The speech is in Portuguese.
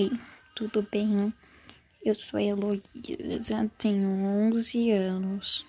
Oi, tudo bem? Eu sou a Heloísa, tenho 11 anos.